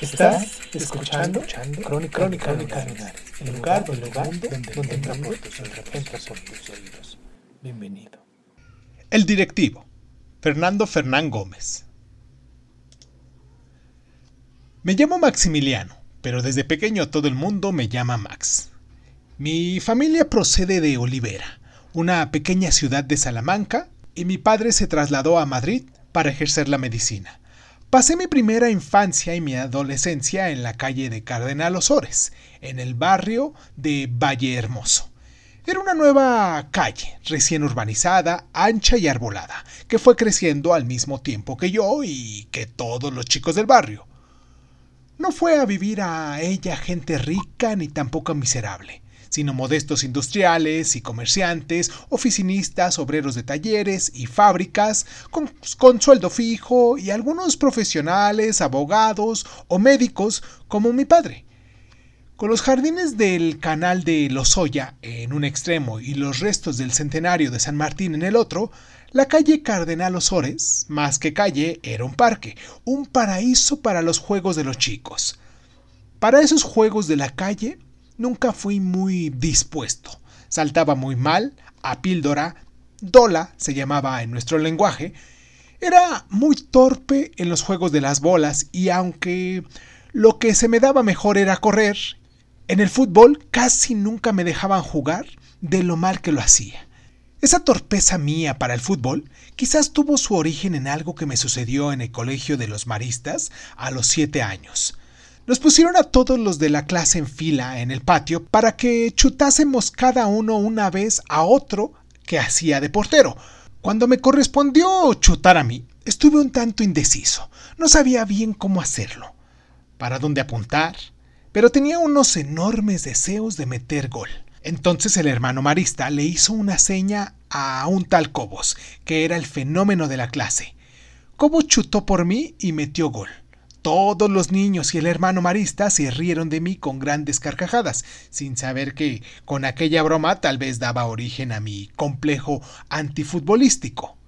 Estás escuchando, Crónica, Crónica, Crónica Lunares, el lugar, el lugar donde, donde entra por tus oídos, entra por tus oídos. Bienvenido. El directivo, Fernando Fernán Gómez. Me llamo Maximiliano, pero desde pequeño todo el mundo me llama Max. Mi familia procede de Olivera, una pequeña ciudad de Salamanca, y mi padre se trasladó a Madrid para ejercer la medicina. Pasé mi primera infancia y mi adolescencia en la calle de Cardenal Osores, en el barrio de Valle Hermoso. Era una nueva calle, recién urbanizada, ancha y arbolada, que fue creciendo al mismo tiempo que yo y que todos los chicos del barrio. No fue a vivir a ella gente rica ni tampoco miserable, sino modestos industriales y comerciantes, oficinistas, obreros de talleres y fábricas, con, sueldo fijo y algunos profesionales, abogados o médicos como mi padre. Con los jardines del canal de Lozoya en un extremo y los restos del centenario de San Martín en el otro, la calle Cardenal Osores, más que calle, era un parque, un paraíso para los juegos de los chicos. Para esos juegos de la calle nunca fui muy dispuesto. Saltaba muy mal, a píldora, dola se llamaba en nuestro lenguaje. Era muy torpe en los juegos de las bolas y aunque lo que se me daba mejor era correr, en el fútbol casi nunca me dejaban jugar de lo mal que lo hacía. Esa torpeza mía para el fútbol quizás tuvo su origen en algo que me sucedió en el colegio de los maristas a los siete años. Nos pusieron a todos los de la clase en fila en el patio para que chutásemos cada uno una vez a otro que hacía de portero. Cuando me correspondió chutar a mí, estuve un tanto indeciso. No sabía bien cómo hacerlo, para dónde apuntar, pero tenía unos enormes deseos de meter gol. Entonces el hermano Marista le hizo una seña a un tal Cobos, que era el fenómeno de la clase. Cobos chutó por mí y metió gol. Todos los niños y el hermano Marista se rieron de mí con grandes carcajadas, sin saber que con aquella broma tal vez daba origen a mi complejo antifutbolístico.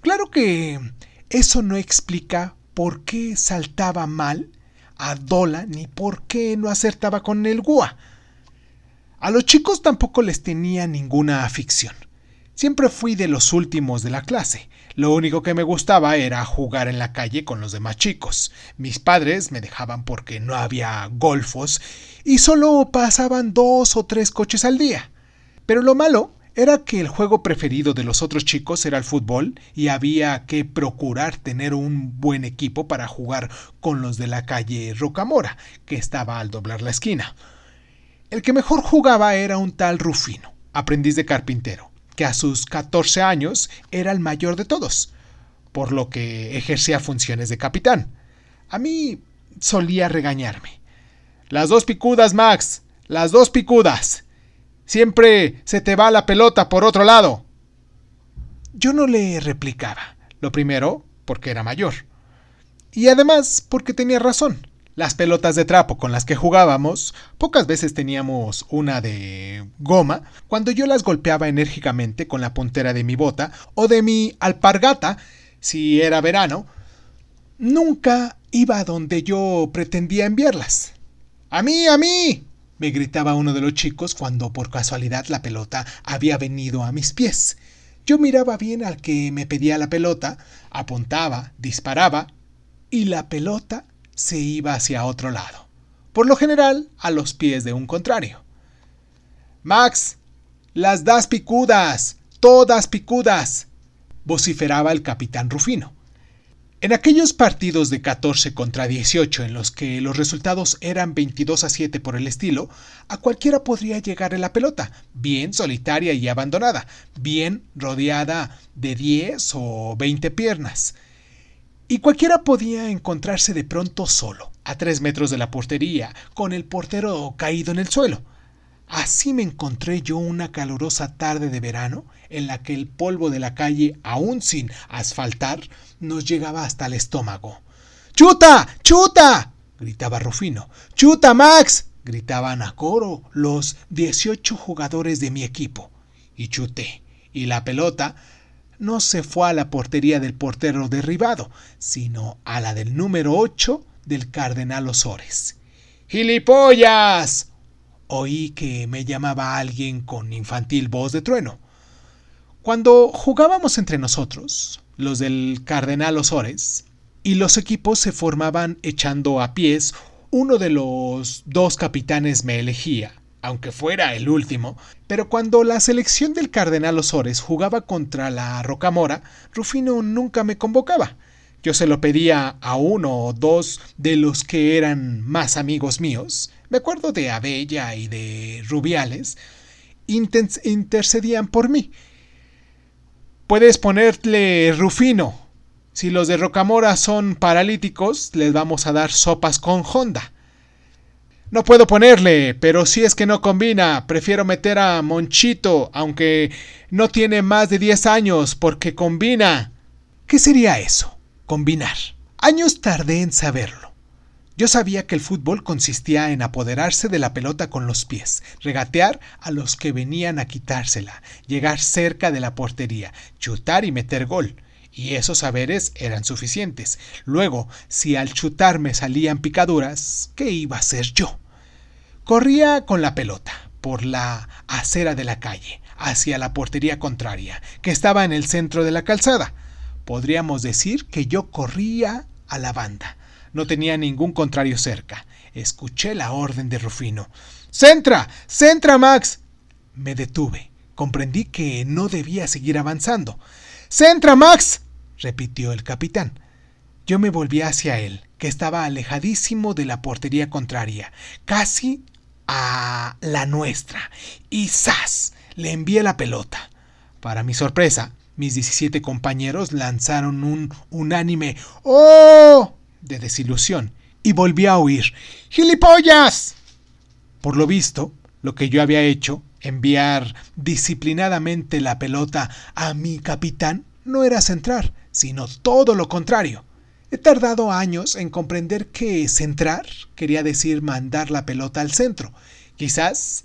Claro que eso no explica por qué saltaba mal a Dola ni por qué no acertaba con el Gua. A los chicos tampoco les tenía ninguna afición. Siempre fui de los últimos de la clase. Lo único que me gustaba era jugar en la calle con los demás chicos. Mis padres me dejaban porque no había golfos y solo pasaban dos o tres coches al día. Pero lo malo era que el juego preferido de los otros chicos era el fútbol y había que procurar tener un buen equipo para jugar con los de la calle Rocamora, que estaba al doblar la esquina. El que mejor jugaba era un tal Rufino, aprendiz de carpintero, que a sus 14 años era el mayor de todos, por lo que ejercía funciones de capitán. A mí solía regañarme. Las dos picudas, Max, las dos picudas. Siempre se te va la pelota por otro lado. Yo no le replicaba. Lo primero, porque era mayor. Y además, porque tenía razón. Las pelotas de trapo con las que jugábamos, pocas veces teníamos una de goma, cuando yo las golpeaba enérgicamente con la puntera de mi bota o de mi alpargata, si era verano, nunca iba donde yo pretendía enviarlas. ¡A mí, a mí! me gritaba uno de los chicos cuando por casualidad la pelota había venido a mis pies. Yo miraba bien al que me pedía la pelota, apuntaba, disparaba, y la pelota se iba hacia otro lado, por lo general a los pies de un contrario. Max, las das picudas, todas picudas, vociferaba el capitán Rufino. En aquellos partidos de 14 contra 18 en los que los resultados eran 22 a 7 por el estilo, a cualquiera podría llegar la pelota, bien solitaria y abandonada, bien rodeada de 10 o 20 piernas. Y cualquiera podía encontrarse de pronto solo, a 3 metros de la portería, con el portero caído en el suelo. Así me encontré yo una calurosa tarde de verano en la que el polvo de la calle, aún sin asfaltar, nos llegaba hasta el estómago. ¡Chuta! ¡Chuta! gritaba Rufino. ¡Chuta, Max! gritaban a coro los 18 jugadores de mi equipo. Y chuté. Y la pelota no se fue a la portería del portero derribado, sino a la del número 8 del cardenal Osores. ¡Gilipollas! Oí que me llamaba alguien con infantil voz de trueno. Cuando jugábamos entre nosotros, los del Cardenal Osores, y los equipos se formaban echando a pies, uno de los dos capitanes me elegía, aunque fuera el último, pero cuando la selección del Cardenal Osores jugaba contra la Rocamora, Rufino nunca me convocaba. Yo se lo pedía a uno o dos de los que eran más amigos míos. Me acuerdo de Abella y de Rubiales. intercedían por mí Puedes ponerle Rufino. Si los de Rocamora son paralíticos, les vamos a dar sopas con Honda. No puedo ponerle, pero si es que no combina, prefiero meter a Monchito, aunque no tiene más de 10 años, porque combina. ¿Qué sería eso? Combinar. Años tardé en saberlo. Yo sabía que el fútbol consistía en apoderarse de la pelota con los pies, regatear a los que venían a quitársela, llegar cerca de la portería, chutar y meter gol. Y esos saberes eran suficientes. Luego, si al chutar me salían picaduras, ¿qué iba a hacer yo? Corría con la pelota por la acera de la calle, hacia la portería contraria, que estaba en el centro de la calzada. Podríamos decir que yo corría a la banda no tenía ningún contrario cerca. Escuché la orden de Rufino. ¡Centra! ¡Centra, Max! Me detuve. Comprendí que no debía seguir avanzando. ¡Centra, Max! repitió el capitán. Yo me volví hacia él, que estaba alejadísimo de la portería contraria, casi a la nuestra, y ¡zas! le envié la pelota. Para mi sorpresa, mis 17 compañeros lanzaron un unánime ¡Oh! de desilusión y volví a oír ¡Gilipollas! Por lo visto, lo que yo había hecho, enviar disciplinadamente la pelota a mi capitán, no era centrar, sino todo lo contrario. He tardado años en comprender que centrar quería decir mandar la pelota al centro. Quizás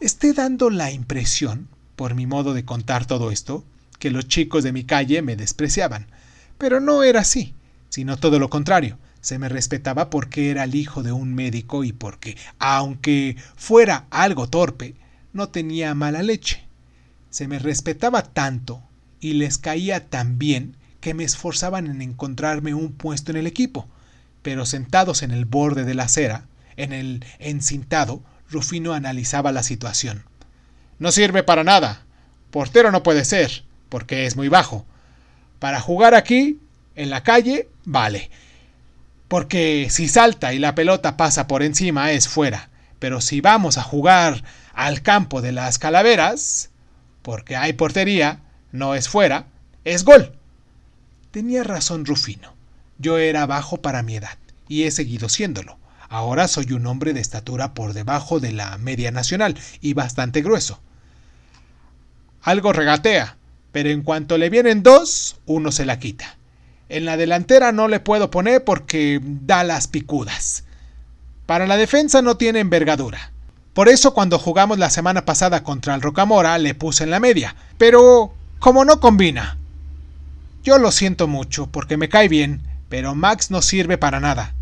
esté dando la impresión, por mi modo de contar todo esto, que los chicos de mi calle me despreciaban. Pero no era así sino todo lo contrario. Se me respetaba porque era el hijo de un médico y porque, aunque fuera algo torpe, no tenía mala leche. Se me respetaba tanto y les caía tan bien que me esforzaban en encontrarme un puesto en el equipo. Pero sentados en el borde de la acera, en el encintado, Rufino analizaba la situación. No sirve para nada. Portero no puede ser, porque es muy bajo. Para jugar aquí en la calle, vale. Porque si salta y la pelota pasa por encima es fuera. Pero si vamos a jugar al campo de las calaveras, porque hay portería, no es fuera, es gol. Tenía razón Rufino. Yo era bajo para mi edad, y he seguido siéndolo. Ahora soy un hombre de estatura por debajo de la media nacional y bastante grueso. Algo regatea, pero en cuanto le vienen dos, uno se la quita. En la delantera no le puedo poner porque da las picudas. Para la defensa no tiene envergadura. Por eso cuando jugamos la semana pasada contra el Rocamora le puse en la media. Pero como no combina. Yo lo siento mucho porque me cae bien, pero Max no sirve para nada.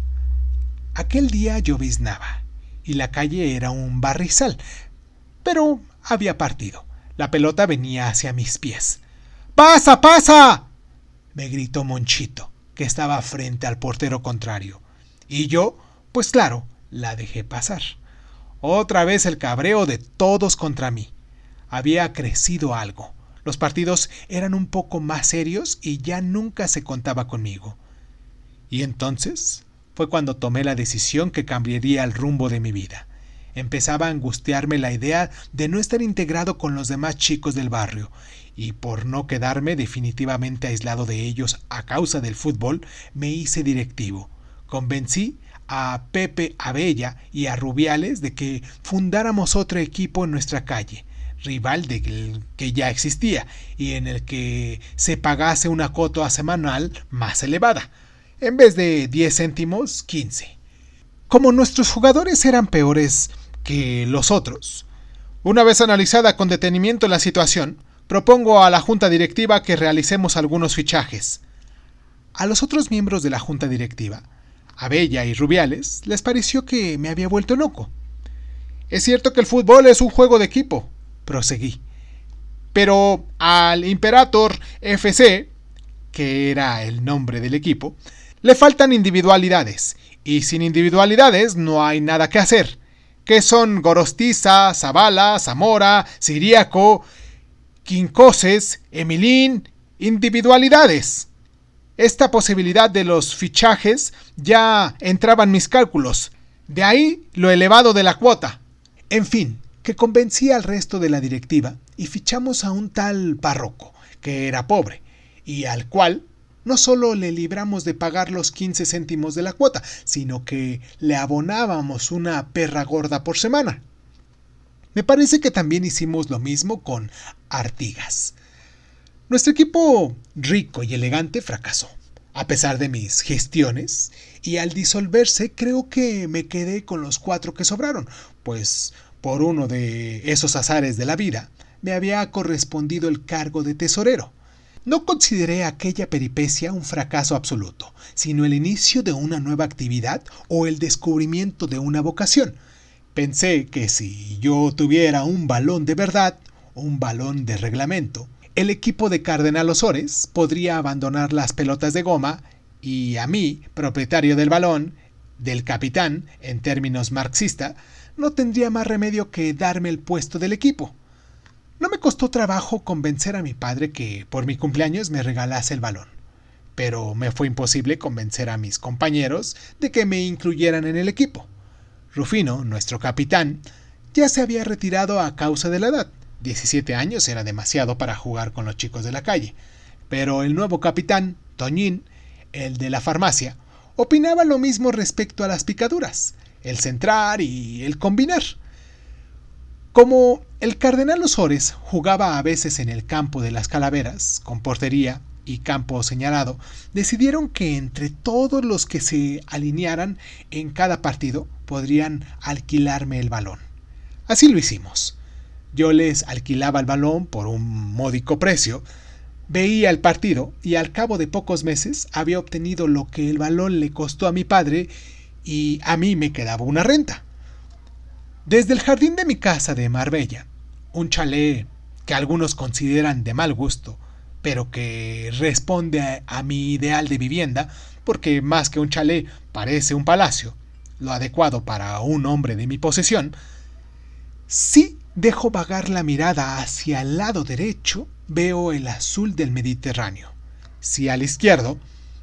Aquel día lloviznaba y la calle era un barrizal, pero había partido. La pelota venía hacia mis pies. ¡Pasa, pasa! me gritó Monchito, que estaba frente al portero contrario. Y yo, pues claro, la dejé pasar. Otra vez el cabreo de todos contra mí. Había crecido algo. Los partidos eran un poco más serios y ya nunca se contaba conmigo. Y entonces fue cuando tomé la decisión que cambiaría el rumbo de mi vida. Empezaba a angustiarme la idea de no estar integrado con los demás chicos del barrio, y por no quedarme definitivamente aislado de ellos a causa del fútbol, me hice directivo. Convencí a Pepe Abella y a Rubiales de que fundáramos otro equipo en nuestra calle, rival del que ya existía, y en el que se pagase una cuota semanal más elevada. En vez de 10 céntimos, 15. Como nuestros jugadores eran peores que los otros, una vez analizada con detenimiento la situación, propongo a la junta directiva que realicemos algunos fichajes. A los otros miembros de la junta directiva, a Bella y Rubiales, les pareció que me había vuelto loco. Es cierto que el fútbol es un juego de equipo, proseguí. Pero al Imperator FC, que era el nombre del equipo, le faltan individualidades, y sin individualidades no hay nada que hacer. Que son Gorostiza, Zavala, Zamora, Siriaco, Quincoses, Emilín, individualidades. Esta posibilidad de los fichajes ya entraba en mis cálculos. De ahí lo elevado de la cuota. En fin, que convencí al resto de la directiva y fichamos a un tal párroco, que era pobre, y al cual no solo le libramos de pagar los 15 céntimos de la cuota, sino que le abonábamos una perra gorda por semana. Me parece que también hicimos lo mismo con Artigas. Nuestro equipo rico y elegante fracasó, a pesar de mis gestiones, y al disolverse creo que me quedé con los cuatro que sobraron, pues por uno de esos azares de la vida me había correspondido el cargo de tesorero. No consideré aquella peripecia un fracaso absoluto, sino el inicio de una nueva actividad o el descubrimiento de una vocación. Pensé que si yo tuviera un balón de verdad, un balón de reglamento, el equipo de Cardenal Osores podría abandonar las pelotas de goma y a mí, propietario del balón, del capitán, en términos marxista, no tendría más remedio que darme el puesto del equipo. No me costó trabajo convencer a mi padre que por mi cumpleaños me regalase el balón, pero me fue imposible convencer a mis compañeros de que me incluyeran en el equipo. Rufino, nuestro capitán, ya se había retirado a causa de la edad. 17 años era demasiado para jugar con los chicos de la calle. Pero el nuevo capitán, Toñín, el de la farmacia, opinaba lo mismo respecto a las picaduras, el centrar y el combinar. Como el cardenal Osores jugaba a veces en el campo de las calaveras, con portería y campo señalado, decidieron que entre todos los que se alinearan en cada partido podrían alquilarme el balón. Así lo hicimos. Yo les alquilaba el balón por un módico precio, veía el partido y al cabo de pocos meses había obtenido lo que el balón le costó a mi padre y a mí me quedaba una renta. Desde el jardín de mi casa de Marbella, un chalet que algunos consideran de mal gusto, pero que responde a, mi ideal de vivienda, porque más que un chalet parece un palacio, lo adecuado para un hombre de mi posesión, sí dejo vagar la mirada hacia el lado derecho, veo el azul del Mediterráneo. Si al izquierdo,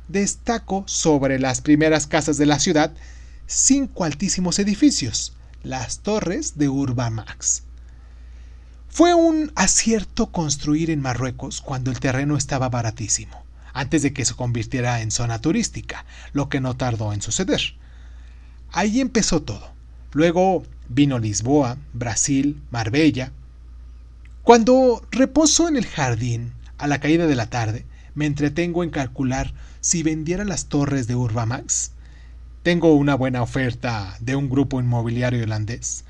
destaco sobre las primeras casas de la ciudad cinco altísimos edificios, las torres de Urbamax. Fue un acierto construir en Marruecos cuando el terreno estaba baratísimo, antes de que se convirtiera en zona turística, lo que no tardó en suceder. Ahí empezó todo. Luego vino Lisboa, Brasil, Marbella. Cuando reposo en el jardín, a la caída de la tarde, me entretengo en calcular si vendiera las torres de Urbamax tengo una buena oferta de un grupo inmobiliario holandés.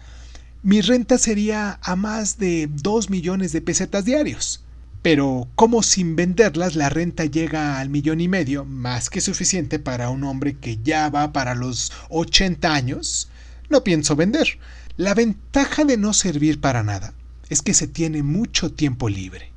Mi renta sería a más de 2 millones de pesetas diarios. Pero como sin venderlas la renta llega al millón y medio, más que suficiente para un hombre que ya va para los 80 años, no pienso vender. La ventaja de no servir para nada es que se tiene mucho tiempo libre.